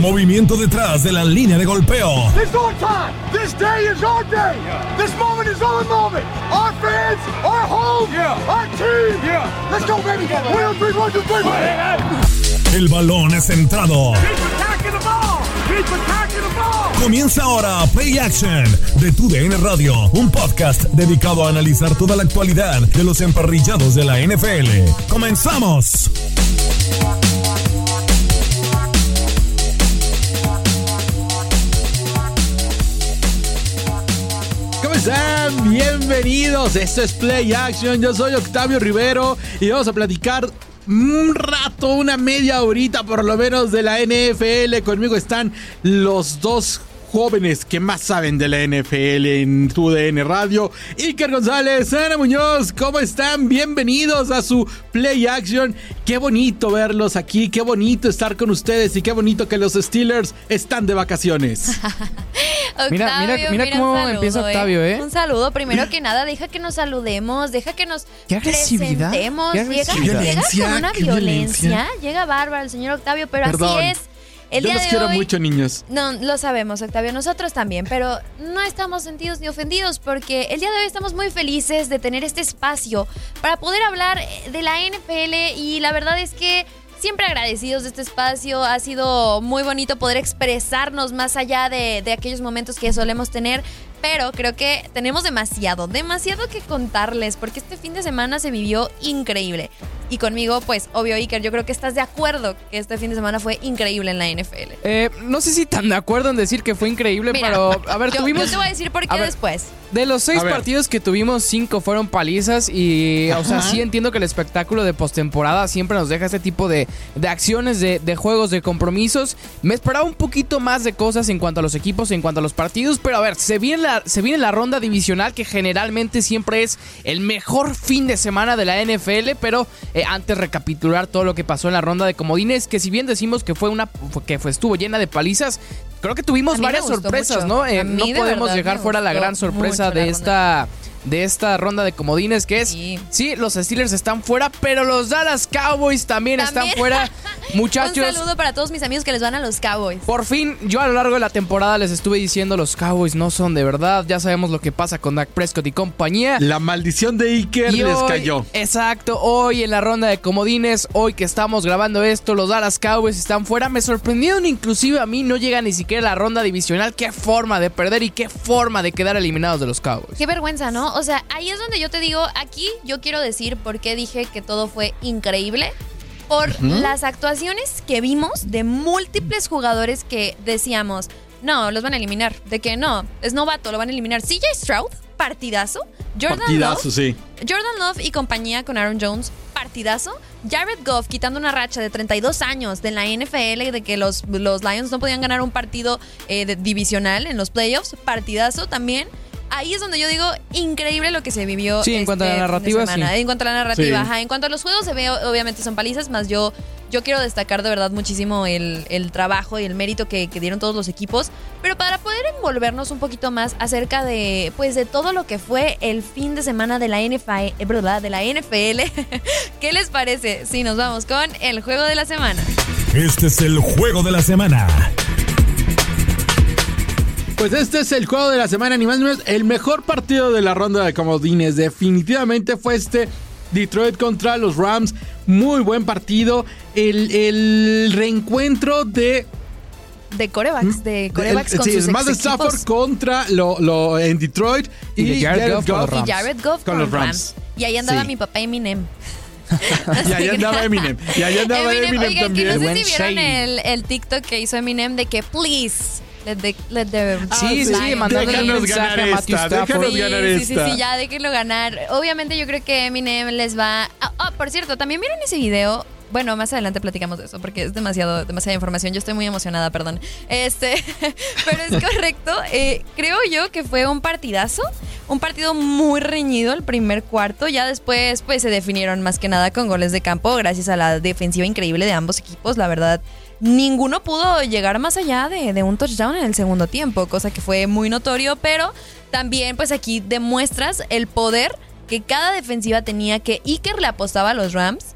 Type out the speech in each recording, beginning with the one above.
Movimiento detrás de la línea de golpeo. It's our time. This day is our day. This moment is our moment. Our fans, our home, our team. Let's go, baby. One, three, one, two, three. El balón es centrado. Keep attacking the ball. Keep attacking the ball. Comienza ahora Play Action de Tu DN Radio, un podcast dedicado a analizar toda la actualidad de los emparrillados de la NFL. ¡Comenzamos! ¿Cómo están? Bienvenidos. Esto es Play Action. Yo soy Octavio Rivero y vamos a platicar un rato, una media horita por lo menos de la NFL. Conmigo están los dos jóvenes que más saben de la NFL en tu DN Radio. Iker González, Ana Muñoz, ¿cómo están? Bienvenidos a su Play Action. Qué bonito verlos aquí, qué bonito estar con ustedes y qué bonito que los Steelers están de vacaciones. Mira, mira, mira cómo saludo, empieza Octavio, ¿eh? Un saludo, primero que nada, deja que nos saludemos, deja que nos Qué agresividad, presentemos. qué Llega, agresividad. llega Violencia, con una violencia. Llega bárbaro el señor Octavio, pero Perdón. así es. El Yo los quiero hoy- mucho, niños. No, lo sabemos, Octavio, nosotros también, pero no estamos sentidos ni ofendidos porque el día de hoy estamos muy felices de tener este espacio para poder hablar eh, de la NFL y la verdad es que siempre agradecidos de este espacio, ha sido muy bonito poder expresarnos más allá de, de aquellos momentos que solemos tener, pero creo que tenemos demasiado, demasiado que contarles porque este fin de semana se vivió increíble. Y conmigo, pues, obvio, Iker, yo creo que estás de acuerdo que este fin de semana fue increíble en la NFL. Eh, no sé si tan de acuerdo en decir que fue increíble, Mira, pero a ver, yo, tuvimos. yo te voy a decir por qué ver, después. De los seis partidos que tuvimos, cinco fueron palizas y, o sea, Ajá. sí entiendo que el espectáculo de postemporada siempre nos deja este tipo de, de acciones, de, de juegos, de compromisos. Me esperaba un poquito más de cosas en cuanto a los equipos, en cuanto a los partidos, pero a ver, se viene la, se viene la ronda divisional que generalmente siempre es el mejor fin de semana de la NFL, pero eh, antes recapitular todo lo que pasó en la ronda de comodines, que si bien decimos que fue una que fue, estuvo llena de palizas, creo que tuvimos varias sorpresas, mucho. ¿no? Eh, no de podemos verdad dejar fuera la gran sorpresa la de ronda. De esta ronda de comodines que es Sí. sí. los Steelers están fuera, pero los Dallas Cowboys también, están fuera. Muchachos, Un saludo para todos mis amigos que les van a los Cowboys. por fin, yo a lo largo de la temporada les estuve diciendo los Cowboys no son de verdad, ya sabemos lo que pasa con Dak Prescott y compañía. La maldición de Iker Y les hoy- cayó. Exacto, hoy en la ronda de comodines, hoy que estamos grabando esto, los Dallas Cowboys están fuera. Me sorprendieron inclusive a mí, no llega ni siquiera a la ronda divisional. Qué forma de perder y qué forma de quedar eliminados de los Cowboys. Qué vergüenza, ¿no? O sea, ahí es donde yo te digo, aquí yo quiero decir por qué dije que todo fue increíble. por las actuaciones que vimos de múltiples jugadores que decíamos, no, los van a eliminar. De que no, es novato, lo van a eliminar. CJ Stroud, partidazo. Jordan Partidazo, Love, sí. Jordan Love y compañía con Aaron Jones, partidazo. Jared Goff quitando una racha de 32 años de la NFL, de que los, los Lions no podían ganar un partido eh, de- divisional en los playoffs, partidazo también. Ahí es donde yo digo, increíble lo que se vivió. Sí, en cuanto a la este narrativa, sí. En cuanto a la narrativa, Sí. ajá. En cuanto a los juegos se ve, obviamente son palizas, más yo, yo quiero destacar de verdad muchísimo el, el trabajo y el mérito que, que dieron todos los equipos. Pero para poder envolvernos un poquito más acerca de, pues, de todo lo que fue el fin de semana de la NFL, eh, ¿verdad? De la NFL, ¿qué les parece si nos vamos con el juego de la semana? Este es el juego de la semana. Pues este es el juego de la semana, ni más ni menos. El mejor partido de la ronda de comodines. Definitivamente fue este Detroit contra los Rams. Muy buen partido. El, el reencuentro de. De corebacks, de corebacks el- con sí, sus Matt ex Stafford equipos. contra lo, lo en Detroit y, Y de Jared Goff con los Rams. Y Jared Goff Con con, los Rams. Rams. Y ahí andaba Sí. mi papá Eminem. Y ahí andaba Eminem. Y ahí andaba Eminem, oigan, que también. no sé si vieron el, el TikTok que hizo Eminem de que please the, let the Sí, sí, Lions mandándole un mensaje ganar a Matthew Stafford. Sí, ganar sí, sí, esta. sí, ya déjenlo ganar. Obviamente yo creo que Eminem les va... Ah, ah, por cierto, también vieron ese video. Bueno, más adelante platicamos de eso porque es demasiado, demasiada información. Yo estoy muy emocionada, perdón. Este, pero es correcto. Eh, creo yo que fue un partidazo, un partido muy reñido el primer cuarto. Ya después, pues se definieron más que nada con goles de campo, gracias a la defensiva increíble de ambos equipos. La verdad, ninguno pudo llegar más allá de, de un touchdown en el segundo tiempo, cosa que fue muy notorio, pero también pues aquí demuestras el poder que cada defensiva tenía que Iker le apostaba a los Rams,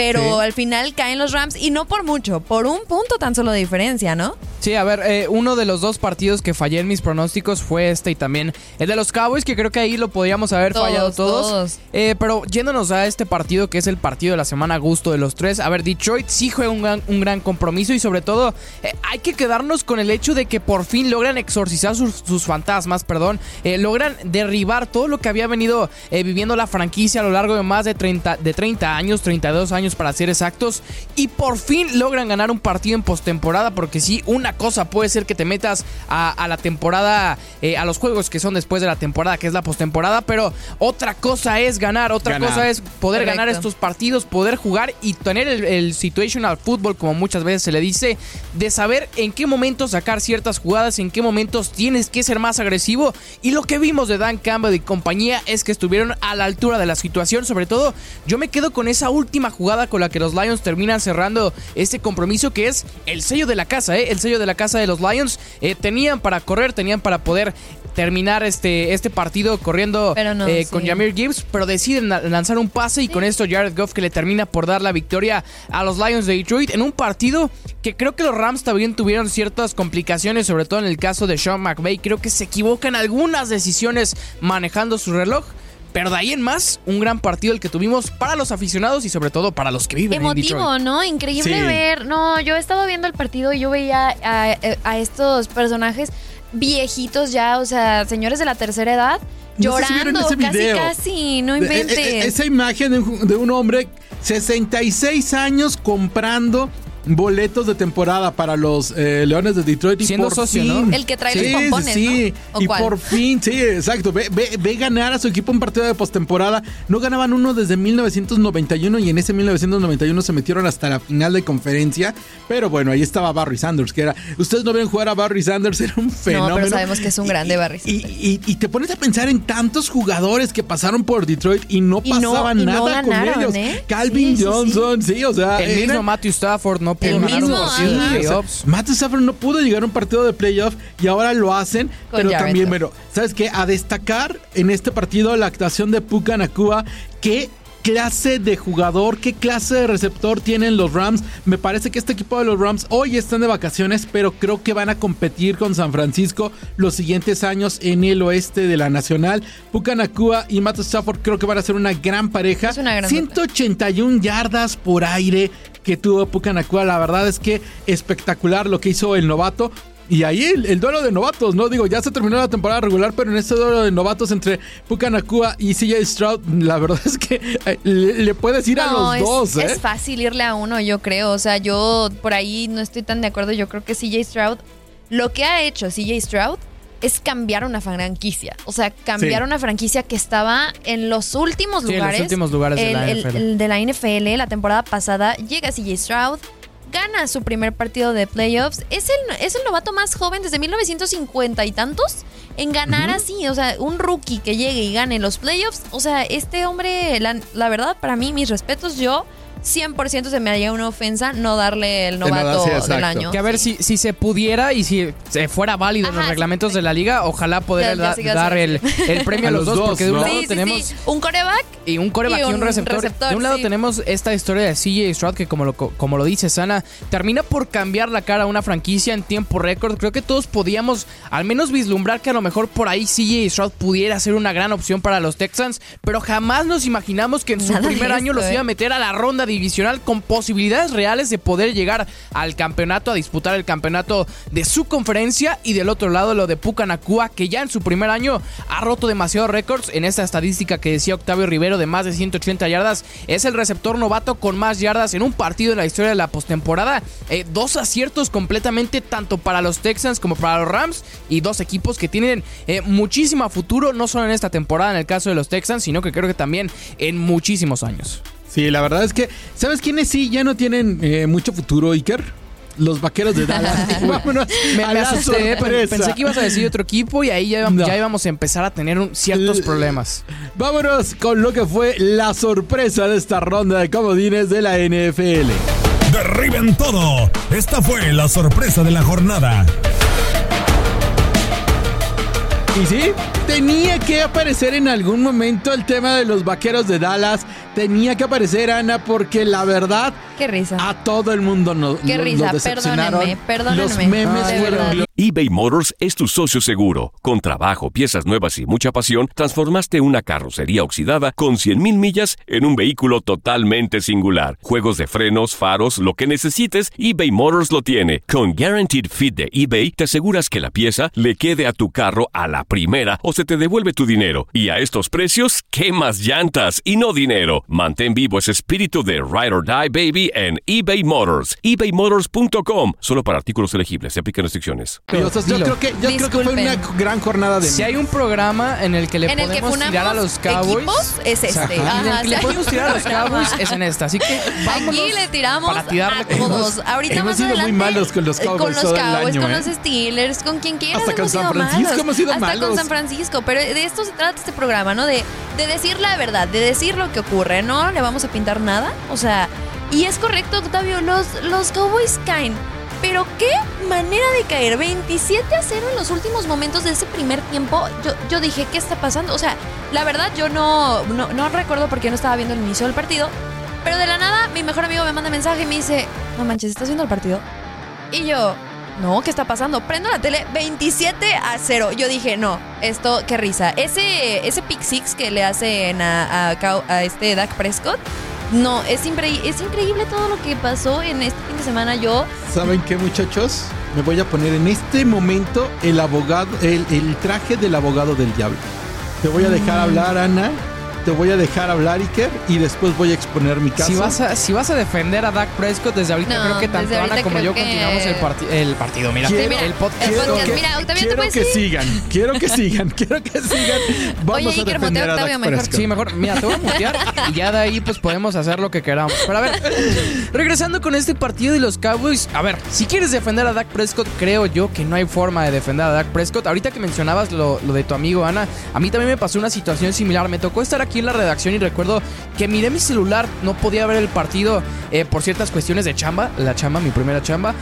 pero Sí. al final caen los Rams y no por mucho, por un punto tan solo de diferencia, ¿no? Sí, a ver, eh, uno de los dos partidos que fallé en mis pronósticos fue este y también el de los Cowboys, que creo que ahí lo podíamos haber Todos, fallado todos. todos. Eh, pero yéndonos a este partido, que es el partido de la semana a gusto de los tres, a ver, Detroit sí juega un gran, un gran compromiso y sobre todo eh, hay que quedarnos con el hecho de que por fin logran exorcizar sus, sus fantasmas, perdón, eh, logran derribar todo lo que había venido eh, viviendo la franquicia a lo largo de más de 30, de 30 años, 32 años para ser exactos, y por fin logran ganar un partido en postemporada, porque sí, una cosa puede ser que te metas a, a la temporada, eh, a los juegos que son después de la temporada, que es la postemporada, pero otra cosa es ganar, otra Ganar. cosa es poder Correcto. ganar estos partidos, poder jugar y tener el, el situational football, como muchas veces se le dice, de saber en qué momentos sacar ciertas jugadas, en qué momentos tienes que ser más agresivo. Y lo que vimos de Dan Campbell y compañía es que estuvieron a la altura de la situación. Sobre todo, yo me quedo con esa última jugada con la que los Lions terminan cerrando este compromiso, que es el sello de la casa, ¿eh? el sello de la casa de los Lions. Eh, tenían para correr, tenían para poder terminar este, este partido corriendo no, eh, sí. con Jameer Gibbs, pero deciden la- lanzar un pase y con esto Jared Goff que le termina por dar la victoria a los Lions de Detroit en un partido que creo que los Rams también tuvieron ciertas complicaciones, sobre todo en el caso de Sean McVay. Creo que se equivocan algunas decisiones manejando su reloj. Pero de ahí en más, un gran partido el que tuvimos para los aficionados y sobre todo para los que viven en Emotivo, Detroit. ¿no? Increíble Sí. ver. No, yo he estado viendo el partido y yo veía a, a estos personajes viejitos ya, o sea, señores de la tercera edad, No si llorando, ese casi, video. casi, no Eh, eh, inventes. Esa imagen de un hombre 66 años comprando boletos de temporada para los eh, Leones de Detroit y Siendo por socio, fin, ¿no? El que trae los pompones, sí, sí. ¿no? ¿O y cuál? por fin, sí, exacto. Ve, ve- ve ganar a su equipo un partido de postemporada. No ganaban uno desde 1991 y en ese 1991 se metieron hasta la final de conferencia. Pero bueno, ahí estaba Barry Sanders, que era. Ustedes no ven jugar a Barry Sanders, era un fenómeno. pero sabemos que es un grande Y- Barry y- Sanders. Y, y te pones a pensar en tantos jugadores que pasaron por Detroit y no Y no- pasaba y no nada ganaron, con ellos. ¿eh? Calvin Sí, sí, sí. Johnson, sí, o sea. El mismo Matthew Stafford no pudo El ganar un mismo, partido ajá. Playoffs. Matthew Stafford no pudo llegar a un partido de playoff y ahora lo hacen. Con pero Jared también, Goff. bueno, ¿sabes qué? A destacar en este partido la actuación de Puka Nakua. ¿Qué clase de jugador, qué clase de receptor tienen los Rams? Me parece que este equipo de los Rams hoy están de vacaciones, pero creo que van a competir con San Francisco los siguientes años en el oeste de la Nacional. Puka Nakua y Matthew Stafford creo que van a ser una gran pareja. Es una gran 181 yardas por aire que tuvo Puka Nakua. La verdad es que espectacular lo que hizo el novato. Y ahí el, el duelo de novatos, ¿no? Digo, ya se terminó la temporada regular, pero en este duelo de novatos entre Puka Nakua y CJ Stroud, la verdad es que eh, le, le puedes ir a los es, dos, ¿eh? es fácil irle a uno, yo creo. O sea, yo por ahí no estoy tan de acuerdo. Yo creo que CJ Stroud, lo que ha hecho CJ Stroud es cambiar una franquicia. O sea, cambiar Sí. una franquicia que estaba en los últimos Sí, en los lugares. últimos lugares de la NFL. el de la NFL, la temporada pasada, llega CJ Stroud. Gana su primer partido de playoffs. Es el, es el novato más joven desde 1950 y tantos en ganar así. O sea, un rookie que llegue y gane los playoffs. O sea, este hombre, la, la verdad, para mí, mis respetos, yo 100% se me haría una ofensa no darle el novato sí, del año. Que a ver si, si se pudiera y si se fuera válido en los reglamentos sí. de la liga, ojalá poder da- dar el, el premio a los los dos, dos, porque de un ¿no? lado tenemos sí. Un coreback y un coreback Y y un receptor. receptor, De un lado sí. tenemos esta historia de CJ Stroud que como lo, como lo dice Sana, termina por cambiar la cara a una franquicia en tiempo récord. Creo que todos podíamos al menos vislumbrar que a lo mejor por ahí CJ Stroud pudiera ser una gran opción para los Texans, pero jamás nos imaginamos que en su Nada de primer año los ¿eh? iba a meter a la ronda divisional con posibilidades reales de poder llegar al campeonato, a disputar el campeonato de su conferencia y del otro lado lo de Puka Nakua, que ya en su primer año ha roto demasiados récords en esta estadística que decía Octavio Rivero de más de 180 yardas. Es el receptor novato con más yardas en un partido en la historia de la postemporada. Eh, dos aciertos completamente tanto para los Texans como para los Rams y dos equipos que tienen eh, muchísimo futuro, no solo en esta temporada en el caso de los Texans, sino que creo que también en muchísimos años. Sí, la verdad es que, ¿sabes quiénes sí ya no tienen eh, mucho futuro, Iker? Los vaqueros de Dallas. Vámonos Me, a me la asusté, sorpresa. pensé que ibas a decir otro equipo y ahí ya, íbamos- No. ya íbamos a empezar a tener un- ciertos L- problemas. Vámonos con lo que fue la sorpresa de esta ronda de comodines de la NFL. Derriben todo. Esta fue la sorpresa de la jornada. Y sí, tenía que aparecer en algún momento el tema de los vaqueros de Dallas. Tenía que aparecer, Ana, porque la verdad, Qué risa. a todo el mundo nos Qué lo- risa, lo decepcionaron. perdónenme, perdónenme. Los memes Ay, fueron eBay Motors es tu socio seguro. Con trabajo, piezas nuevas y mucha pasión, transformaste una carrocería oxidada con 100.000 millas en un vehículo totalmente singular. Juegos de frenos, faros, lo que necesites, eBay Motors lo tiene. Con Guaranteed Fit de eBay, te aseguras que la pieza le quede a tu carro a la primera o se te devuelve tu dinero. Y a estos precios, ¿qué más llantas y no dinero? Mantén vivo ese espíritu de Ride or Die Baby en eBay Motors. ebaymotors.com. Solo para artículos elegibles. Se aplican restricciones. Y, o sea, yo creo que, yo creo que fue una gran jornada de Si hay un programa en el que le en el que podemos tirar a los Cowboys, equipos, es este. Ajá. Ajá, en el que si le podemos tirar a los. Cowboys es en esta. Así que vámonos Aquí le tiramos para tirarle a todos. Ahorita hemos más sido muy adelante, malos con los eh, Cowboys Con los Cowboys, año, con ¿eh? los Steelers, con quien quieras Hasta con hemos San Francisco malos. hemos sido Hasta malos. con San Francisco. Pero de esto se trata este programa, ¿no? De, de decir la verdad, de decir lo que ocurre. No le vamos a pintar nada. O sea, y es correcto, Octavio, los, los Cowboys caen. Pero qué manera de caer. 27 a 0 en los últimos momentos de ese primer tiempo. Yo, yo dije, ¿qué está pasando? O sea, la verdad yo no, no, no recuerdo porque no estaba viendo el inicio del partido. Pero de la nada, mi mejor amigo me manda mensaje y me dice, no manches, ¿estás viendo el partido? Y yo, no, ¿qué está pasando? Prendo la tele 27 a 0. Yo dije, no, esto, qué risa. Ese, ese pick six que le hacen a, a, este Dak Prescott, no, es, incre- es increíble todo lo que pasó en este fin de semana. Yo, ¿Saben qué, muchachos? Me voy a poner en este momento el abogado, el, el traje del abogado del diablo. Te voy a dejar Mm. hablar, Ana. Te voy a dejar hablar, Iker, y después voy a exponer mi caso. Si vas, a, si vas a defender a Dak Prescott, desde ahorita No, creo que tanto Ana como yo que- continuamos el, parti- el partido. Mira, Quiero- mira, el podcast. el podcast, que, mira, Octavio, ¿tú quiero que sigan, quiero que sigan, quiero que sigan. Vamos Oye, a Iker, defender a a Octavio Dak mejor. Prescott. Sí, mejor, mira, te voy a mutear y ya de ahí pues podemos hacer lo que queramos. Pero a ver, regresando con este partido de los Cowboys, a ver, si quieres defender a Dak Prescott, creo yo que no hay forma de defender a Dak Prescott. Ahorita que mencionabas lo, lo de tu amigo Ana, a mí también me pasó una situación similar. Me tocó estar aquí en la redacción y recuerdo que miré mi celular, no podía ver el partido eh, por ciertas cuestiones de chamba, la chamba, mi primera chamba.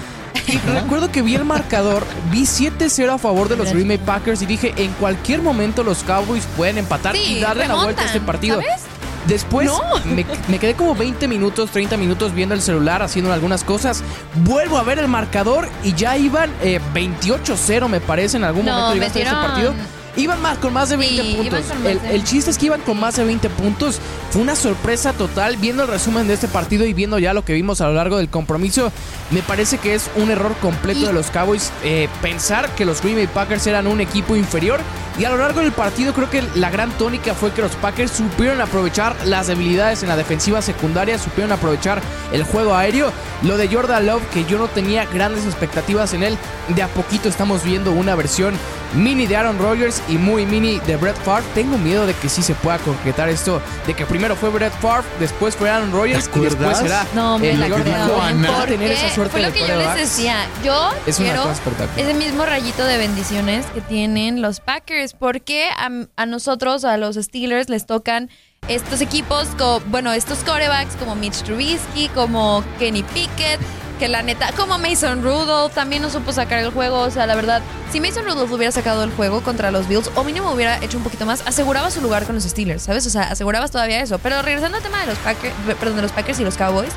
Y recuerdo que vi el marcador, vi 7-0 a favor de los Green Bay Packers y dije, en cualquier momento los Cowboys pueden empatar Sí, y darle la vuelta a este remontan, partido. ¿sabes? Después No. me, me quedé como 20 minutos, 30 minutos viendo el celular, haciendo algunas cosas. Vuelvo a ver el marcador y ya iban eh, 28-0, me parece, en algún No, momento llegaste a ese partido. Iban más con más de 20 Sí, iban puntos. El, de- el chiste es que iban con más de 20 puntos. Fue una sorpresa total. Viendo el resumen de este partido y viendo ya lo que vimos a lo largo del compromiso, me parece que es un error completo Y- de los Cowboys eh, pensar que los Green Bay Packers eran un equipo inferior. Y a lo largo del partido creo que la gran tónica fue que los Packers supieron aprovechar las debilidades en la defensiva secundaria, supieron aprovechar el juego aéreo. Lo de Jordan Love, que yo no tenía grandes expectativas en él, de a poquito estamos viendo una versión mini de Aaron Rodgers y muy mini de Brett Favre. Tengo miedo de que sí se pueda concretar esto, de que primero fue Brett Favre, después fue Aaron Rodgers y ¿Te después será No, me el la Jordan a tener esa suerte fue lo de que yo les decía. Yo Es una quiero cosa espectacular. ese mismo rayito de bendiciones que tienen los Packers, porque a, a nosotros, a los Steelers, les tocan estos equipos, co- bueno, estos corebacks como Mitch Trubisky, como Kenny Pickett, que la neta, como Mason Rudolph, también no supo sacar el juego. O sea, la verdad, si Mason Rudolph hubiera sacado el juego contra los Bills, o mínimo hubiera hecho un poquito más, aseguraba su lugar con los Steelers, ¿sabes? O sea, asegurabas todavía eso. Pero regresando al tema de los Packers, perdón, de los Packers y los Cowboys.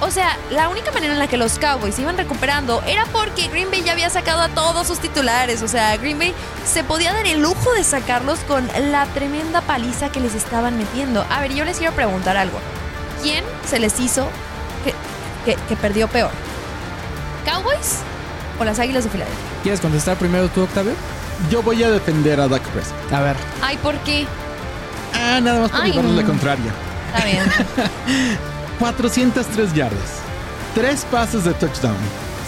O sea, la única manera en la que los Cowboys iban recuperando era porque Green Bay ya había sacado a todos sus titulares. O sea, Green Bay se podía dar el lujo de sacarlos con la tremenda paliza que les estaban metiendo. A ver, yo les quiero preguntar algo. ¿Quién se les hizo que, que- que perdió peor? ¿Cowboys o las Águilas de Filadelfia? ¿Quieres contestar primero tú, Octavio? Yo voy a defender a Dak Prescott. A ver. Ay, ¿por qué? Ah, nada más para Ay, llevarles la contraria. Está bien. 403 yardas. Tres pases de touchdown.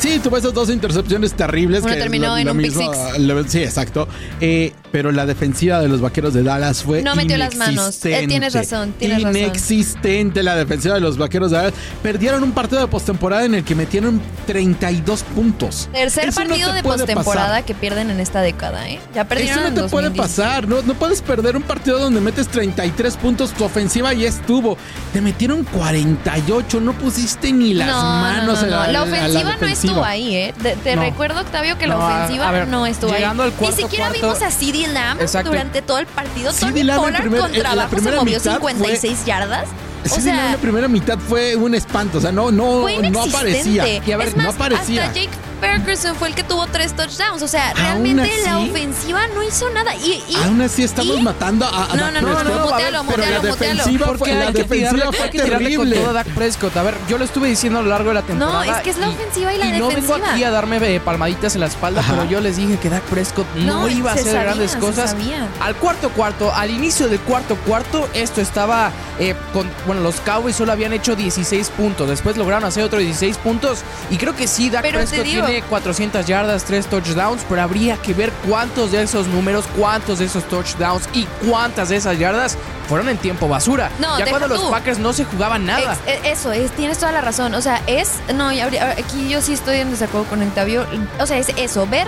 Sí, tuvo esas dos intercepciones terribles. Uno que terminó la- en la un misma- la- sí, exacto. Eh, pero la defensiva de los vaqueros de Dallas fue. No metió las manos. Eh, tienes razón, tienes razón. Inexistente la defensiva de los vaqueros de Dallas. Perdieron un partido de postemporada en el que metieron 32 puntos. Tercer Eso no partido te de postemporada que pierden en esta década, ¿eh? Ya perdieron Eso no te puede 2017. pasar. No, no puedes perder un partido donde metes 33 puntos. Tu ofensiva ya estuvo. Te metieron 48. No pusiste ni las no, no, manos no, en la, La en ofensiva no defensiva. Estuvo ahí, ¿eh? Te, te No. recuerdo, Octavio, que la No, a- ofensiva a ver, no estuvo ahí. al cuarto Ni siquiera cuarto- vimos a CeeDee Lamb Exacto. durante todo el partido. Tony Pollard primer- con la trabajo se movió mitad 56 yardas. O Sí, sea, la primera mitad fue un espanto. O sea, no, no, fue no aparecía. Y a ver, es más, no aparecía. hasta Jake Ferguson fue el que tuvo tres touchdowns. O sea, realmente la ofensiva no hizo nada. Y, y- Aún así estamos ¿Y? matando a, a No, no, no, Prescott. no, mutealo, pero la mutealo, mutealo. defensiva Porque fue, la hay que defensiva tirarle, fue hay que tirarle con todo a Dak Prescott. A ver, yo lo estuve diciendo a lo largo de la temporada. es que es la ofensiva y la no vengo defensiva. aquí a darme eh, palmaditas en la espalda, Ajá. pero yo les dije que Dak Prescott no, No, iba a hacer sabía, grandes cosas. sabía. Al cuarto cuarto, al inicio del cuarto cuarto, esto estaba eh, con, bueno, los Cowboys solo habían hecho 16 puntos, después lograron hacer otros 16 puntos y creo que sí, Dak Pero te Prescott digo- tiene 400 yardas, 3 touchdowns, pero habría que ver cuántos de esos números, cuántos de esos touchdowns y cuántas de esas yardas fueron en tiempo basura. No, ya cuando los tú. Packers no se jugaban nada. Ex- e- eso, es, tienes toda la razón. O sea, es. No, aquí yo sí estoy en desacuerdo con Octavio. O sea, es eso, ver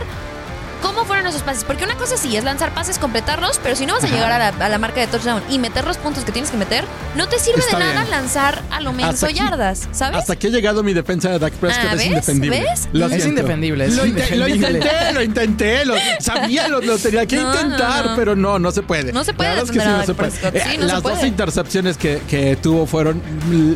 cómo fueron esos pases. Porque una cosa sí es lanzar pases, completarlos, pero si no vas a llegar a la, a la marca de touchdown y meter los puntos que tienes que meter, no te sirve Está de nada bien. lanzar a lo aquí- yardas, ¿sabes? Hasta aquí ha llegado mi defensa de Dak Prescott. Ah, es ¿ves? indefendible. ¿Ves? Lo Es indefendible, es Lo, inte- lo indefendible. intenté, lo intenté. Lo, sabía, lo, lo tenía que No, no, intentar, no. pero no, no se puede. No se puede es que sí, no se puede. Eh, Sí, no se Las dos intercepciones que, que tuvo fueron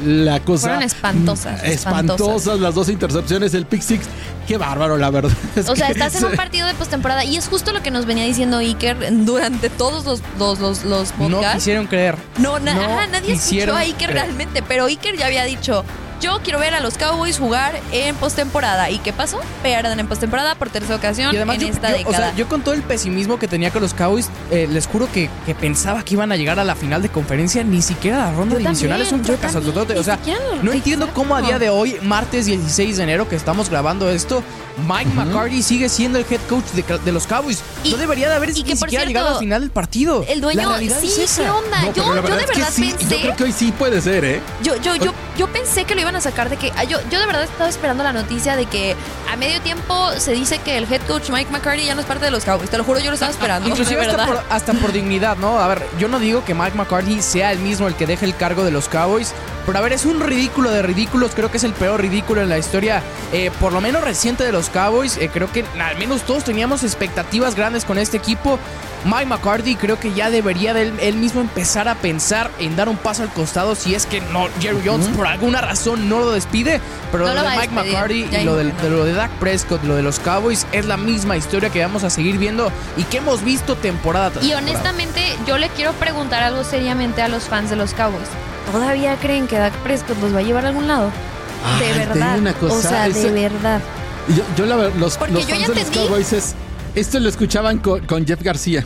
la cosa. Fueron espantosas, mm, Espantosas, espantosas. las dos intercepciones. El pick six, qué bárbaro, la verdad. es O sea, que estás en un partido de postemporada y es justo lo que nos venía diciendo Iker durante todos los, los, los, los No podcasts. quisieron creer. No, na- No ajá, nadie escuchó a Iker creer. realmente, pero Iker ya había dicho, yo quiero ver a los Cowboys jugar en postemporada. ¿Y qué pasó? Pierden en postemporada por tercera ocasión Y además en yo, esta yo- o década. sea, yo con todo el pesimismo que tenía con los Cowboys, eh, les juro que, que pensaba que iban a llegar a la final de conferencia, ni siquiera a la ronda Yo divisional es un fracaso. también, O sea, no entiendo cómo a día de hoy, martes 16 de enero, que estamos grabando esto, Mike McCarthy sigue siendo el head coach de, de los Cowboys. Y- no debería de haber ni siquiera cierto, llegado al final del partido. el dueño, La realidad sí, es esa. ¿qué onda? No, yo, pero la yo verdad de es que verdad sí, pensé... Yo creo que hoy sí puede ser, ¿eh? Yo, yo, yo, yo pensé que lo iban a sacar de que. ah, Yo, yo de verdad estaba esperando la noticia de que a medio tiempo se dice que el head coach Mike McCarthy ya no es parte de los Cowboys. Te lo juro, yo lo estaba esperando. Inclusive de hasta por, hasta por dignidad, ¿no? A ver, yo no digo que Mike McCarthy sea el mismo el que deje el cargo de los Cowboys, Pero a ver, es un ridículo de ridículos. Creo que es el peor ridículo en la historia, eh, por lo menos reciente de los Cowboys. Eh, creo que al menos todos teníamos expectativas grandes con este equipo. Mike McCarthy creo que ya debería de él, él mismo empezar a pensar en dar un paso al costado si es que no Jerry Jones por alguna razón no lo despide. Pero No lo lo de Mike McCarthy y lo, del- de lo de Dak Prescott, lo de los Cowboys es la misma historia que vamos a seguir viendo y que hemos visto temporada tras Y temporada. honestamente, yo le quiero preguntar algo seriamente a los fans de los Cowboys. ¿Todavía creen que Dak Prescott los va a llevar a algún lado? Ay, de te digo verdad. una cosa, o sea, ese- de verdad. Yo, yo la los, Porque los yo fans ya de los. Cowboys es. Esto lo escuchaban con, con Jeff García.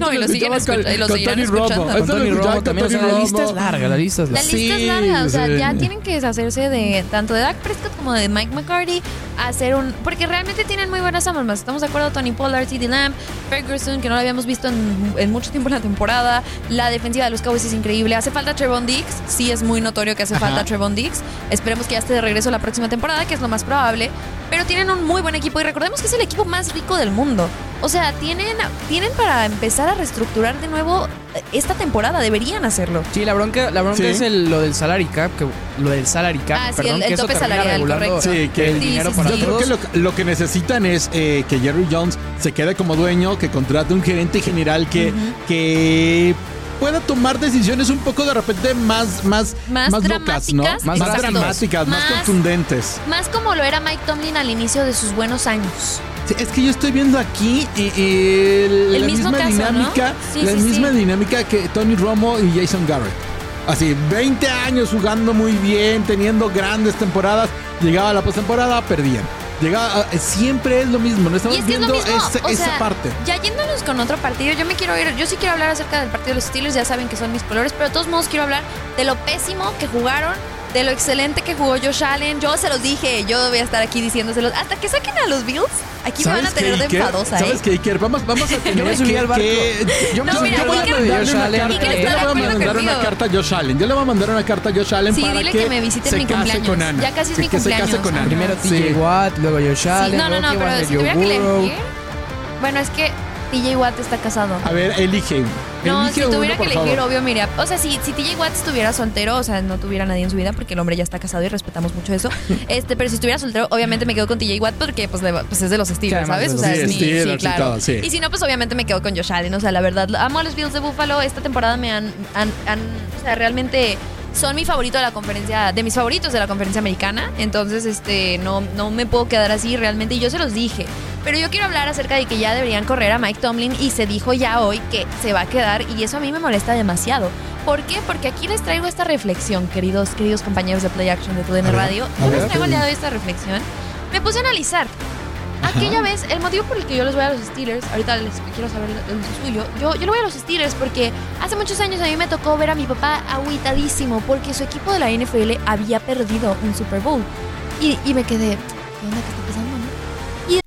No, y lo siguen escucha- y lo seguirán escuchando. Esto Con lo Tony escuchaban Romo con también, o sea, Tony la lista es larga, la lista es La larga. lista es Sí, larga, o sea, sí. ya tienen que deshacerse de tanto de Dak Prescott como de Mike McCarthy, hacer un porque realmente tienen muy buenas armas. Estamos de acuerdo, Tony Pollard, CD Lamb, Ferguson, que no lo habíamos visto en, en mucho tiempo en la temporada. La defensiva de los Cowboys es increíble. Hace falta Trevon Diggs, sí es muy notorio que hace falta Trevon Diggs. Esperemos que ya esté de regreso la próxima temporada, que es lo más probable. Pero tienen un muy buen equipo y recordemos que es el equipo más rico del mundo. O sea, tienen, tienen para empezar a reestructurar de nuevo esta temporada, deberían hacerlo. Sí, la bronca, la bronca Sí. es el- lo del salary cap, que, lo del salary cap, Ah, sí, perdón, el- el que eso tope termina salarial, regulando correcto. Sí, que el Sí, dinero sí, para sí. Yo creo que lo, lo que necesitan es eh, que Jerry Jones se quede como dueño, que contrate un gerente general que, que pueda tomar decisiones un poco de repente más más Más locas, ¿no? Más, dramáticas, más, Más- contundentes. Más como lo era Mike Tomlin al inicio de sus buenos años. Sí, es que yo estoy viendo aquí eh, eh, El la misma caso, ¿no? dinámica, Sí, la sí, misma dinámica que Tony Romo y Jason Garrett. Así, 20 años jugando muy bien, teniendo grandes temporadas, llegaba la postemporada, perdían. Llegaba, a- siempre es lo mismo, no estamos es es viendo mismo, o esa parte. ya yéndonos con otro partido, yo me quiero ir, yo sí quiero hablar acerca del partido de los Steelers, ya saben que son mis colores, pero de todos modos quiero hablar de lo pésimo que jugaron, de lo excelente que jugó Josh Allen. Yo se los dije, yo voy a estar aquí diciéndoselos. Hasta que saquen a los Bills, aquí me van a ¿Sabes qué, tener de enfadosa, ¿Sabes ¿eh? qué, Iker? Vamos, vamos a tener que- al barco. que- Yo me No, mira, Iker- de Josh Allen. Yo le voy a mandar una carta a Josh Allen. Yo le voy a mandar una carta a Josh Allen Sí, para dile que, que me visite en se mi case cumpleaños. con Ana. Ya casi es mi que se case cumpleaños. con Ana. Primero Sí. TJ Watt, luego Josh Sí, Allen, no, no, no, luego pero Joe si tuviera que Burrow. elegir. Bueno, es que TJ Watt está casado. A ver, elige. No, Elige si uno, tuviera que elegir, favor. obvio, mira. O sea, si, si TJ Watt estuviera soltero, o sea, no tuviera nadie en su vida, porque el hombre ya está casado y respetamos mucho eso. este, pero si estuviera soltero, obviamente me quedo con TJ Watt porque pues, le- pues es de los Steelers, ¿sabes? O sea, Sí, es mi- Steelers sí, y claro. todo, sí. Y si no, pues obviamente me quedo con Josh Allen. O sea, la verdad, amo a los Bills de Buffalo. Esta temporada me han, han, han- o sea, realmente son mi favorito de la conferencia, de mis favoritos de la conferencia americana. Entonces, este, no, no me puedo quedar así realmente. Y yo se los dije. Pero yo quiero hablar acerca de que ya deberían correr a Mike Tomlin y se dijo ya hoy que se va a quedar y eso a mí me molesta demasiado. ¿Por qué? Porque aquí les traigo esta reflexión, queridos, queridos compañeros de Play Action de TUDN Radio. Yo les traigo el día de hoy esta reflexión. Me puse a analizar. Aquella vez, el motivo por el que yo les voy a los Steelers, ahorita les quiero saber el suyo, yo, yo le voy a los Steelers porque hace muchos años a mí me tocó ver a mi papá agüitadísimo porque su equipo de la NFL había perdido un Super Bowl. Y, y me quedé, ¿qué onda? ¿Qué está pasando? no?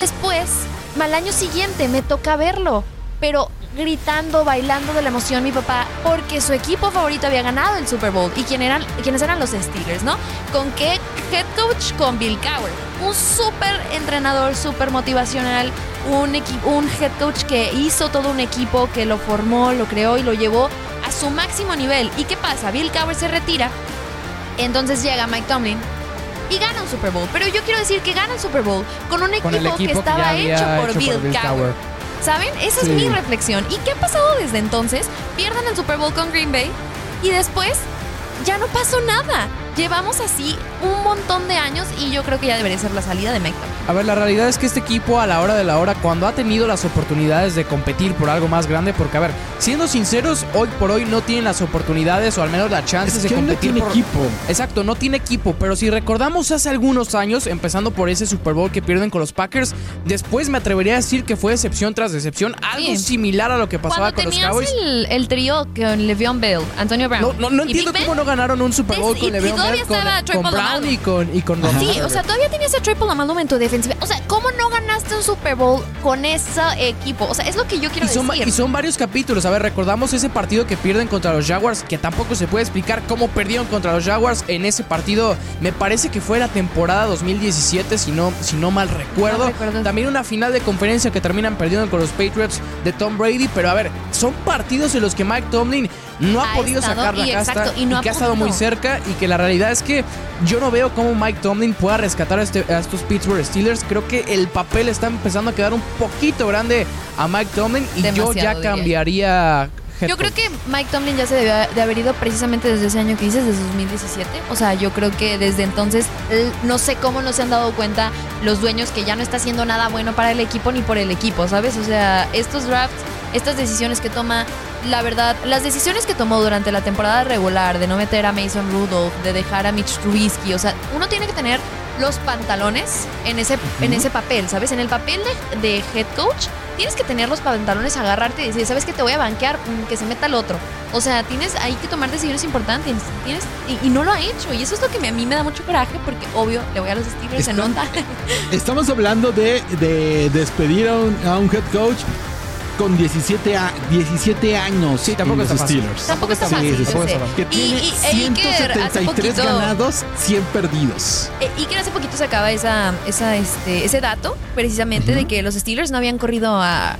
Después, al año siguiente me toca verlo, pero gritando, bailando de la emoción mi papá, porque su equipo favorito había ganado el Super Bowl. ¿Y quién eran, quiénes eran los Steelers, no? ¿Con qué head coach? Con Bill Cowher. Un súper entrenador, súper motivacional, un, un head coach que hizo todo un equipo, que lo formó, lo creó y lo llevó a su máximo nivel. ¿Y qué pasa? Bill Cowher se retira, entonces llega Mike Tomlin y gana un Super Bowl. Pero yo quiero decir que gana el Super Bowl con un equipo, Con el equipo que estaba hecho por hecho Bill, por Bill Cowher. Cowher. ¿Saben? Esa Sí. es mi reflexión. ¿Y qué ha pasado desde entonces? Pierden el Super Bowl con Green Bay y después ya no pasó nada. Llevamos así un montón de años y yo creo que ya debería ser la salida de Tomlin. A ver, la realidad es que este equipo a la hora de la hora, cuando ha tenido las oportunidades de competir por algo más grande, porque a ver, siendo sinceros, hoy por hoy no tienen las oportunidades o al menos las chances Es de hoy no competir tiene por- equipo. Exacto, no tiene equipo, pero si recordamos hace algunos años, empezando por ese Super Bowl que pierden con los Packers, después me atrevería a decir que fue decepción tras decepción, algo Sí. similar a lo que pasaba Cuando con los Cowboys. el, el trío con Le'Veon Bell, Antonio Brown. No, no, no y entiendo cómo no ganaron un Super Bowl con Le'Veon todavía con, estaba con Troy Brown Polamalu. y con, y con Sí, o sea, todavía tenías a Triple Amal momento defensiva. O sea, ¿cómo no ganaste un Super Bowl con ese equipo? O sea, es lo que yo quiero Y son, decir. y son varios capítulos. A ver, recordamos ese partido que pierden contra los Jaguars, que tampoco se puede explicar cómo perdieron contra los Jaguars en ese partido. Me parece que fue la temporada 2017, si no, si no mal recuerdo. No recuerdo. También una final de conferencia que terminan perdiendo con los Patriots de Tom Brady. Pero a ver, son partidos en los que Mike Tomlin no ha, Ha podido sacar la y casta exacto, y no ha que ha estado muy cerca y que la realidad es que yo no veo cómo Mike Tomlin pueda rescatar a, este- a estos Pittsburgh Steelers. Creo que el papel está empezando a quedar un poquito grande a Mike Tomlin y yo ya cambiaría. Yo creo que Mike Tomlin ya se debió de haber ido precisamente desde ese año que dices, desde 2017. O sea, yo creo que desde entonces no sé cómo no se han dado cuenta los dueños que ya no está haciendo nada bueno para el equipo ni por el equipo, ¿sabes? O sea, estos drafts, estas decisiones que toma, la verdad, las decisiones que tomó durante la temporada regular de no meter a Mason Rudolph, de dejar a Mitch Trubisky, o sea, uno tiene que tener los pantalones en ese, en ese papel, ¿sabes? En el papel de, de head coach tienes que tener los pantalones, agarrarte y decir, ¿sabes qué? Te voy a banquear, Mm, que se meta el otro. O sea, tienes hay que tomar decisiones importantes tienes, y, y no lo ha hecho. Y eso es lo que me- a mí me da mucho coraje porque, obvio, le voy a los Steelers, Está- nota. Estamos hablando de, de despedir a un, a un head coach con 17, a- 17 años Sí, tampoco en los está fácil. Steelers. Tampoco está Sí, fácil, sí, tampoco está fácil. Que Y- tiene y hace 173 poquito- ganados, 100 perdidos. Eh, y que hace poquito sacaba esa, esa, este, ese dato, precisamente, de que los Steelers no habían corrido a. ¿A,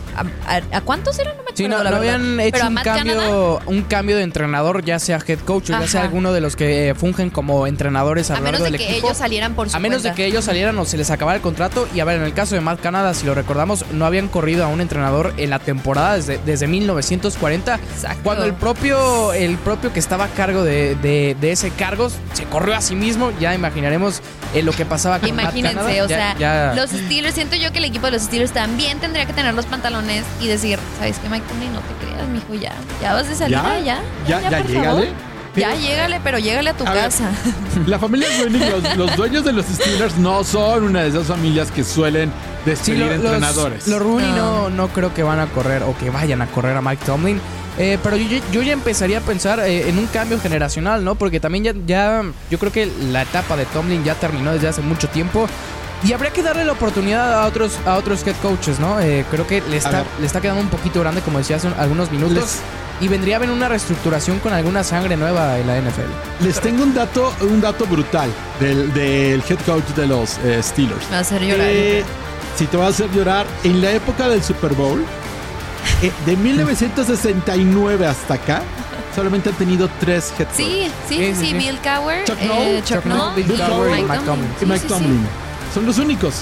a- a cuántos eran? No me acuerdo. Sí, no, la no habían hecho a un Canada, cambio, un cambio de entrenador, ya sea head coach o ya sea alguno de los que eh, fungen como entrenadores a, a lo menos largo de del que equipo. ellos salieran por su A menos de cuenta. que ellos salieran o se les acabara el contrato. Y a ver, en el caso de Matt Canada, si lo recordamos, no habían corrido a un entrenador en la temporada desde, desde 1940. Exacto. Cuando el propio, el propio que estaba a cargo de, de- de ese cargo se corrió a sí mismo, ya imaginaremos eh, lo que pasaba con Imagínense, Canada. o Ya- sea, ya- los Steelers, siento yo que el equipo de los Steelers también tendría que tener los pantalones y decir, ¿sabes qué, Mike Tomlin? No te creas, mijo, ya. Ya vas de salida, ya. Ya, ya, por favor. Ya, Pero- llégale, pero llégale a tu A ver, casa. La familia Groening, los, los dueños de los Steelers no son una de esas familias que suelen Sí, despedir lo- los, entrenadores. los Rooney No. no, no creo que van a correr o que vayan a correr a Mike Tomlin. Eh, pero yo, yo- ya empezaría a pensar eh, en un cambio generacional, ¿no? Porque también ya, ya, yo creo que la etapa de Tomlin ya terminó desde hace mucho tiempo. Y habría que darle la oportunidad a otros, a otros head coaches, ¿no? Eh, creo que le está, le está quedando un poquito grande, como decía hace un- algunos minutos. Les- Y vendría bien una reestructuración con alguna sangre nueva en la NFL. Les tengo un dato, un dato brutal del, del head coach de los eh, Steelers. Va a hacer llorar. Eh, si te va a hacer llorar, en la época del Super Bowl, eh, de 1969 hasta acá, solamente han tenido tres head coaches. Sí, sí, Sí. Bill Cowher, Chuck eh, Noll, Chuck Chuck Noll, Noll, Bill Cowher y Mike Tomlin. y Sí, Mike sí, sí. Tomlin. Son los únicos.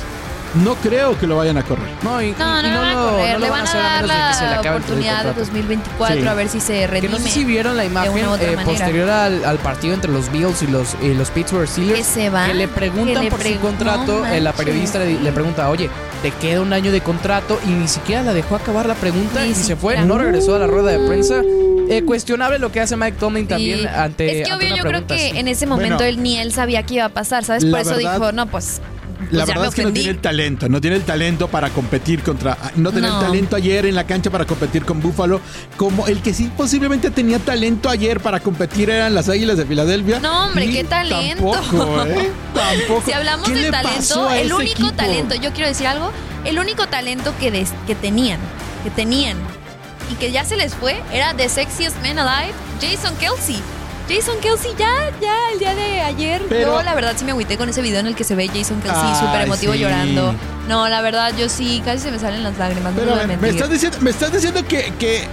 No creo que lo vayan a correr. No, y, No, y- no, y van a correr, no lo le van a van a hacer a dar menos de que se le la acabe el oportunidad de contrato. 2024 Sí. a ver si se Que redime. no sé si vieron la imagen eh, posterior al, al partido entre los Bills y los, y los Pittsburgh Steelers. Que se va, Que le preguntan que le por su contrato. no eh, la periodista le, le pregunta, oye, te queda un año de contrato. Y ni siquiera la dejó acabar la pregunta Ni y se fue. No regresó a la rueda de prensa. Eh, cuestionable lo que hace Mike Tomlin también ante. es que ante obvio una yo creo que así. en ese momento Bueno. él ni él sabía qué iba a pasar, ¿sabes? La Por eso verdad- dijo, no, pues, La pues verdad es que no tiene el talento, no tiene el talento para competir contra. No tenía No. el talento ayer en la cancha para competir con Buffalo. Como el que sí posiblemente tenía talento ayer para competir eran las Águilas de Filadelfia. No, hombre, Y qué talento. Tampoco, ¿eh? Tampoco. Si hablamos ¿Qué de talento, el único equipo? talento, yo quiero decir algo, el único talento que, des- que tenían, que tenían y que ya se les fue era The Sexiest Man Alive, Jason Kelsey. Jason Kelsey ya, ya, el día de ayer, Pero- yo la verdad sí me agüité con ese video en el que se ve Jason Kelsey súper emotivo sí. llorando. No, la verdad yo sí, casi se me salen las lágrimas, no Pero ver, me mentir. estás diciendo, me estás diciendo que, que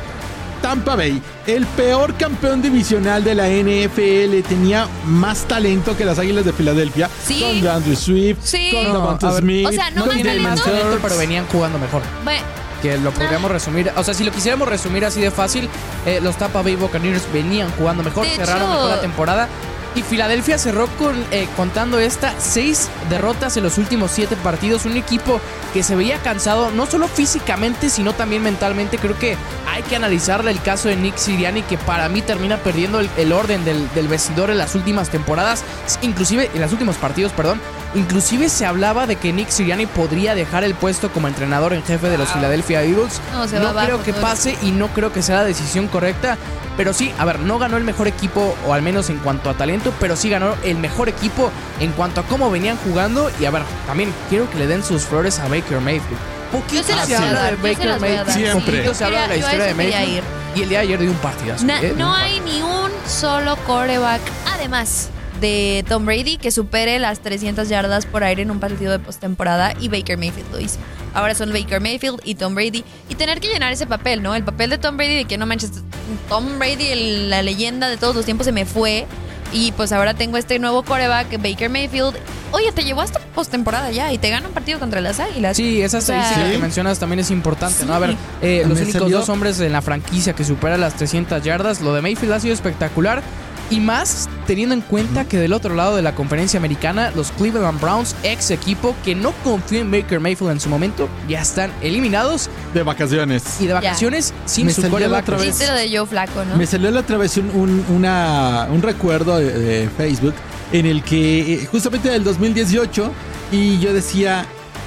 Tampa Bay, el peor campeón divisional de la NFL, tenía más talento que las Águilas de Filadelfia. Sí. Con DeAndre Swift, Sí. con No, Smith, o sea, no No con más talento. pero venían jugando mejor. Bueno, Que lo podríamos resumir. O sea, si lo quisiéramos resumir así de fácil, eh, los Tampa Bay Buccaneers venían jugando mejor, De cerraron hecho- mejor la temporada. Y Filadelfia cerró con, eh, contando esta seis derrotas en los últimos siete partidos. Un equipo que se veía cansado, no solo físicamente, sino también mentalmente. Creo que hay que analizarle el caso de Nick Siriani, que para mí termina perdiendo el, el orden del, del vestidor en las últimas temporadas, inclusive en los últimos partidos, perdón. Inclusive se hablaba de que Nick Siriani podría dejar el puesto como entrenador en jefe de los Philadelphia Eagles. No, se va no creo que pase y no creo que sea la decisión correcta. Pero sí, a ver, no ganó el mejor equipo, o al menos en cuanto a talento, pero sí ganó el mejor equipo en cuanto a cómo venían jugando. Y a ver, también quiero que le den sus flores a Baker Mayfield. Poquito se se habla dar, de Baker Mayfield. sí. Poquito se habla de la historia de Mayfield. Y el día de ayer dio un partidazo. Na- ¿eh? no hay ni un solo coreback, además de Tom Brady, que supere las 300 yardas por aire en un partido de postemporada y Baker Mayfield lo hizo. Ahora son Baker Mayfield y Tom Brady y tener que llenar ese papel, ¿no? El papel de Tom Brady de que no manches, Tom Brady, el- la leyenda de todos los tiempos, se me fue y pues ahora tengo este nuevo coreback, Baker Mayfield. Oye, te llevó hasta postemporada ya y te gana un partido contra las Águilas. Sí, esa O sea, estadística Sí. que mencionas también es importante, ¿no? A ver, eh, los únicos salió- dos hombres en la franquicia que superan las 300 yardas, lo de Mayfield ha sido espectacular. Y más teniendo en cuenta que del otro lado de la conferencia americana, los Cleveland Browns, ex equipo que no confió en Baker Mayfield en su momento, ya están eliminados De vacaciones. y de vacaciones sin Me su salió la coreback. otra vez. Viste lo de Joe Flaco, ¿no? Me salió la otra vez un, un- una- un recuerdo de, de Facebook en el que eh, justamente del 2018 y yo decía,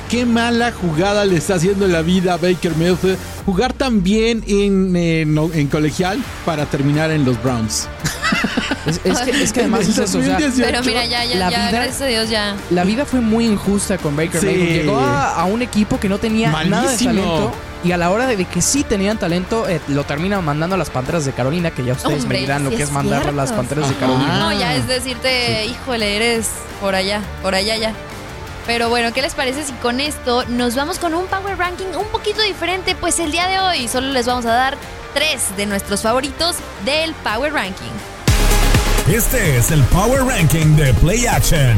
qué mala jugada le está haciendo la vida a Baker Mayfield jugar tan bien en, en- en colegial para terminar en los Browns. Es, es que, es que además es eso, o sea, 2018, Pero mira, ya, ya, la ya, vida- gracias a Dios ya. La vida fue muy injusta con Baker Sí. Mayfield. Llegó a, a un equipo que no tenía nada de talento. Y a la hora de, de que sí tenían talento, eh, lo terminan mandando a las Panteras de Carolina, que ya ustedes Hombre, me dirán lo sí que es es mandar a las. Panteras de. Carolina. No, ya es decirte, híjole, eres por allá, por allá ya. Pero bueno, ¿qué les parece si con esto nos vamos con un Power Ranking un poquito diferente? Pues el día de hoy solo les vamos a dar tres de nuestros favoritos del Power Ranking. Este es el Power Ranking de Play Action.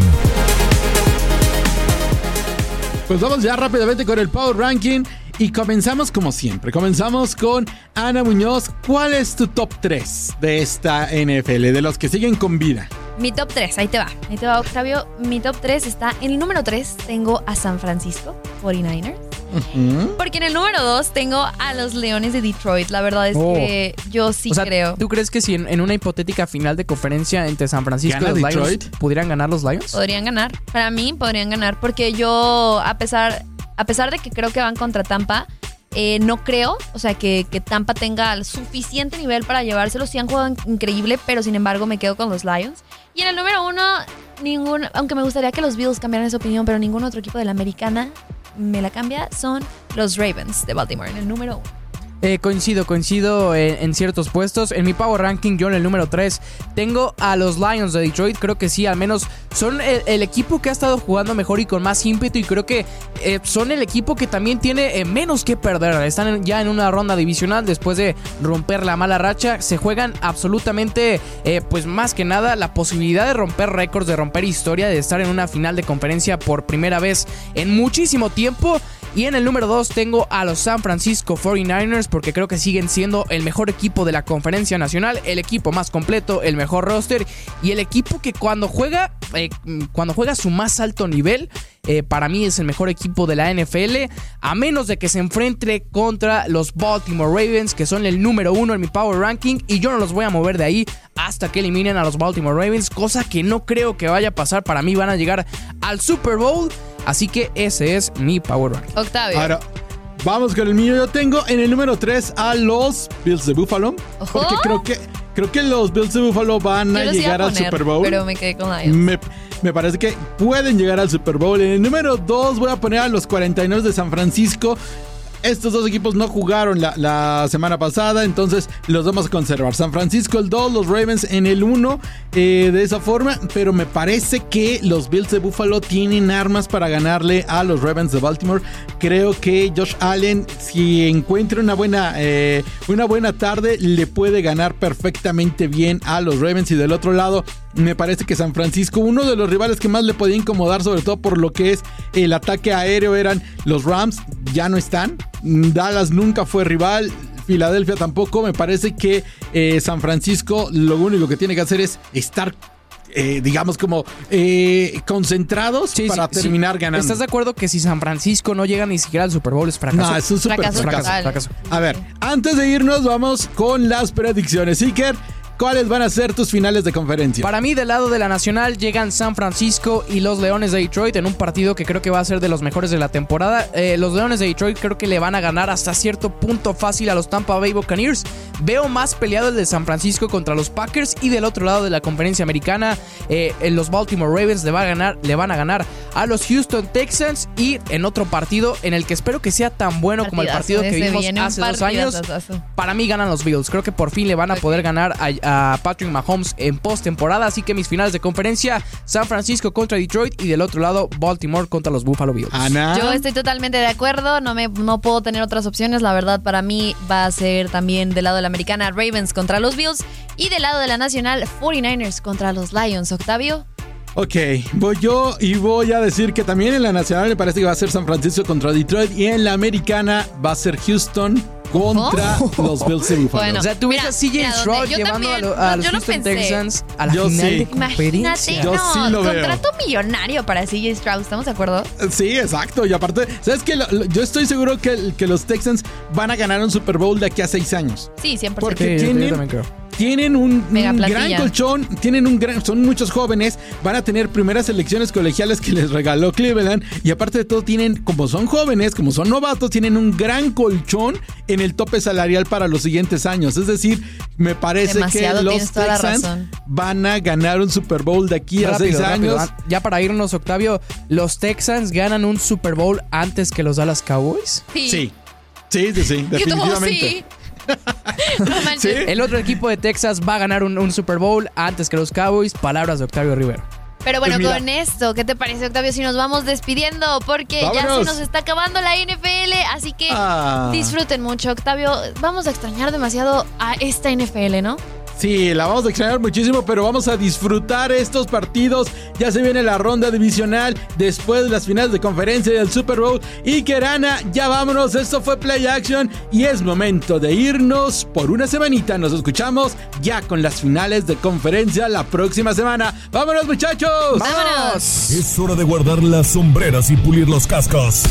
Pues vamos ya rápidamente con el Power Ranking y comenzamos como siempre. Comenzamos con Ana Muñoz. ¿Cuál es tu top 3 de esta NFL, de los que siguen con vida? Mi top 3, ahí te va. Ahí te va, Octavio. Mi top 3 está en el número 3. Tengo a San Francisco, 49ers. Porque en el número 2 tengo a los Leones de Detroit. La verdad es Oh. que yo sí o sea, creo. ¿tú crees que si en, en una hipotética final de conferencia entre San Francisco y ¿Gana los Lions Detroit? pudieran ganar los Lions? Podrían ganar. Para mí podrían ganar porque yo, a pesar, a pesar de que creo que van contra Tampa, eh, no creo, o sea, que, que Tampa tenga el suficiente nivel para llevárselo. Sí han jugado increíble, pero sin embargo me quedo con los Lions. Y en el número uno, ningún, aunque me gustaría que los Bills cambiaran esa opinión, pero ningún otro equipo de la americana me la cambia, son los Ravens de Baltimore en el número uno. Eh, coincido, coincido en, en ciertos puestos. En mi Power Ranking, yo en el número 3 tengo a los Lions de Detroit. Creo que sí, al menos son el, equipo que ha estado jugando mejor y con más ímpetu. Y creo que eh, son el equipo que también tiene eh, menos que perder. Están ya en una ronda divisional después de romper la mala racha. Se juegan absolutamente, eh, pues más que nada, la posibilidad de romper récords, de romper historia, de estar en una final de conferencia por primera vez en muchísimo tiempo. Y en el número 2 tengo a los San Francisco 49ers porque creo que siguen siendo el mejor equipo de la conferencia nacional, el equipo más completo, el mejor roster y el equipo que cuando juega, eh, cuando juega a su más alto nivel, eh, para mí es el mejor equipo de la NFL, a menos de que se enfrente contra los Baltimore Ravens, que son el número uno en mi Power Ranking, y yo no los voy a mover de ahí hasta que eliminen a los Baltimore Ravens, cosa que no creo que vaya a pasar. Para mí van a llegar al Super Bowl, así que ese es mi Power Ranking. Octavio. Ahora, vamos con el mío. Yo tengo en el número 3 a los Bills de Buffalo. Ojo. Porque creo que, creo que los Bills de Buffalo van a llegar a al Super Bowl. Pero me quedé con Lions. Me, me parece que pueden llegar al Super Bowl. En el número 2 voy a poner a los 49 de San Francisco. Estos dos equipos no jugaron la, semana pasada, entonces los vamos a conservar. San Francisco el 2, los Ravens en el 1, de esa forma, pero me parece que los Bills de Buffalo tienen armas para ganarle a los Ravens de Baltimore. Creo que Josh Allen, si encuentra una buena, eh, una buena tarde, le puede ganar perfectamente bien a los Ravens. Y del otro lado, me parece que San Francisco, uno de los rivales que más le podía incomodar, sobre todo por lo que es el ataque aéreo, eran los Rams, ya no están. Dallas nunca fue rival. Filadelfia tampoco. Me parece que eh, San Francisco lo único que tiene que hacer es estar eh, digamos, como eh, concentrados Sí, para sí, sí. terminar ganando. ¿Estás de acuerdo que si San Francisco no llega ni siquiera al Super Bowl es fracaso? No, es un super Fracaso fracaso. total. fracaso. A ver, antes de irnos, vamos con las predicciones. Iker, ¿cuáles van a ser tus finales de conferencia? Para mí, del lado de la Nacional, llegan San Francisco y los Leones de Detroit en un partido que creo que va a ser de los mejores de la temporada. Eh, los Leones de Detroit creo que le van a ganar hasta cierto punto fácil a los Tampa Bay Buccaneers. Veo más peleado el de San Francisco contra los Packers y del otro lado de la conferencia americana, eh, los Baltimore Ravens le, va a ganar, le van a ganar a los Houston Texans y en otro partido en el que espero que sea tan bueno como el partido que vimos hace dos años. Para mí ganan los Bills. Creo que por fin le van a poder ganar a, a Patrick Mahomes en postemporada. Así que mis finales de conferencia: San Francisco contra Detroit y del otro lado Baltimore contra los Buffalo Bills. Ana. Yo estoy totalmente de acuerdo, no, me, no puedo tener otras opciones. La verdad, para mí va a ser también del lado de la americana Ravens contra los Bills y del lado de la nacional 49ers contra los Lions. Octavio. Ok, voy yo y voy a decir que también en la nacional me parece que va a ser San Francisco contra Detroit y en la americana va a ser Houston contra los Bills de Buffalo. Bueno. o sea, tú ves a CJ Stroud yo llevando a, también, lo- a no, los yo no Houston pensé. Texans a la Yo final sí. de Imagínate, conferencia. Yo no, sí lo veo. contrato millonario para CJ Stroud, ¿estamos de acuerdo? Sí, exacto. Y aparte, ¿sabes qué? Lo- lo- Yo estoy seguro que, que los Texans van a ganar un Super Bowl de aquí a seis años. Sí, 100%. Porque Sí, yo tienen, también creo. Tienen un, gran colchón, tienen un gran, son muchos jóvenes, van a tener primeras elecciones colegiales que les regaló Cleveland y aparte de todo tienen, como son jóvenes, como son novatos, tienen un gran colchón en el tope salarial para los siguientes años. Es decir, me parece Demasiado, que los Texans van a ganar un Super Bowl de aquí a seis rápido. años. Ah, Ya para irnos, Octavio, ¿los Texans ganan un Super Bowl antes que los Dallas Cowboys? Sí, sí, sí, sí, Y tú, definitivamente. No. Sí. El otro equipo de Texas va a ganar un, un Super Bowl antes que los Cowboys. Palabras de Octavio Rivero. Pero bueno, Pues con esto, ¿qué te parece, Octavio? Si nos vamos despidiendo, porque ya se nos está acabando la NFL, así que Ah. disfruten mucho, Octavio. Vamos a extrañar demasiado a esta NFL, ¿no? Sí, la vamos a extrañar muchísimo, pero vamos a disfrutar estos partidos. Ya se viene la ronda divisional después de las finales de conferencia y del Super Bowl. Y Kerana, ya vámonos. Esto fue Play Action y es momento de irnos por una semanita. Nos escuchamos ya con las finales de conferencia la próxima semana. ¡Vámonos, muchachos! ¡Vámonos! Es hora de guardar las sombreras y pulir los cascos.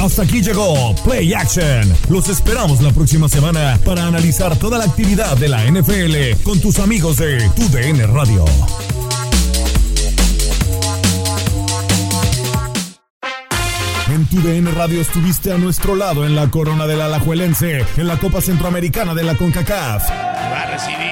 Hasta aquí llegó Play Action. Los esperamos la próxima semana para analizar toda la actividad de la NFL con tus amigos de Tu DN Radio. En Tu DN Radio estuviste a nuestro lado en la corona del Alajuelense, en la Copa Centroamericana de la CONCACAF. Va a recibir